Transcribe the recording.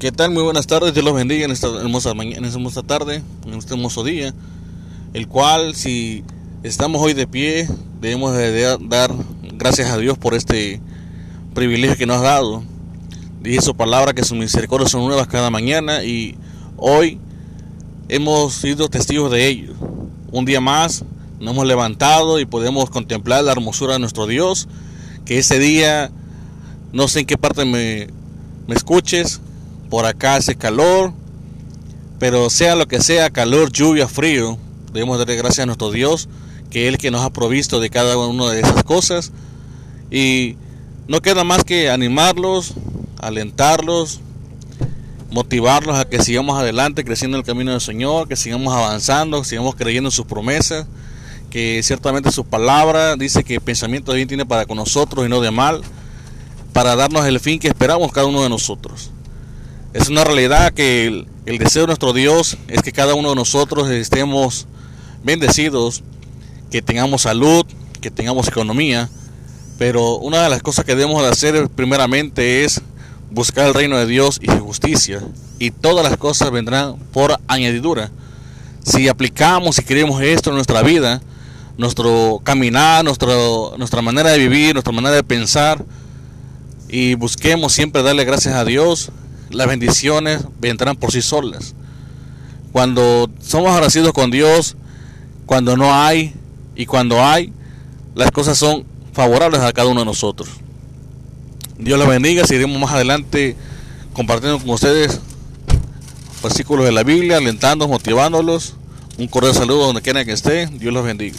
¿Qué tal? Muy buenas tardes, Dios los bendiga en esta hermosa mañana, en esta hermosa tarde, en este hermoso día, el cual si estamos hoy de pie, debemos de dar gracias a Dios por este privilegio que nos ha dado. Dice su palabra que sus misericordias son nuevas cada mañana y hoy hemos sido testigos de ello. Un día más nos hemos levantado y podemos contemplar la hermosura de nuestro Dios, que ese día, no sé en qué parte me, me escuches, por acá hace calor, pero sea lo que sea, calor, lluvia, frío, debemos darle gracias a nuestro Dios, que el que nos ha provisto de cada una de esas cosas. Y no queda más que animarlos, alentarlos, motivarlos a que sigamos adelante, creciendo en el camino del Señor, que sigamos avanzando, que sigamos creyendo en sus promesas, que ciertamente su palabra dice que pensamiento de bien tiene para con nosotros y no de mal, para darnos el fin que esperamos cada uno de nosotros. Es una realidad que el, deseo de nuestro Dios es que cada uno de nosotros estemos bendecidos, que tengamos salud, que tengamos economía, pero una de las cosas que debemos de hacer primeramente es buscar el reino de Dios y su justicia, y todas las cosas vendrán por añadidura. Si aplicamos y queremos esto en nuestra vida, nuestro caminar, nuestro, nuestra manera de vivir, nuestra manera de pensar, y busquemos siempre darle gracias a Dios, las bendiciones vendrán por sí solas. Cuando somos agradecidos con Dios, cuando no hay y cuando hay, las cosas son favorables a cada uno de nosotros. Dios los bendiga, seguiremos más adelante compartiendo con ustedes versículos de la Biblia, alentándolos, motivándolos. Un cordial saludo donde quiera que esté. Dios los bendiga.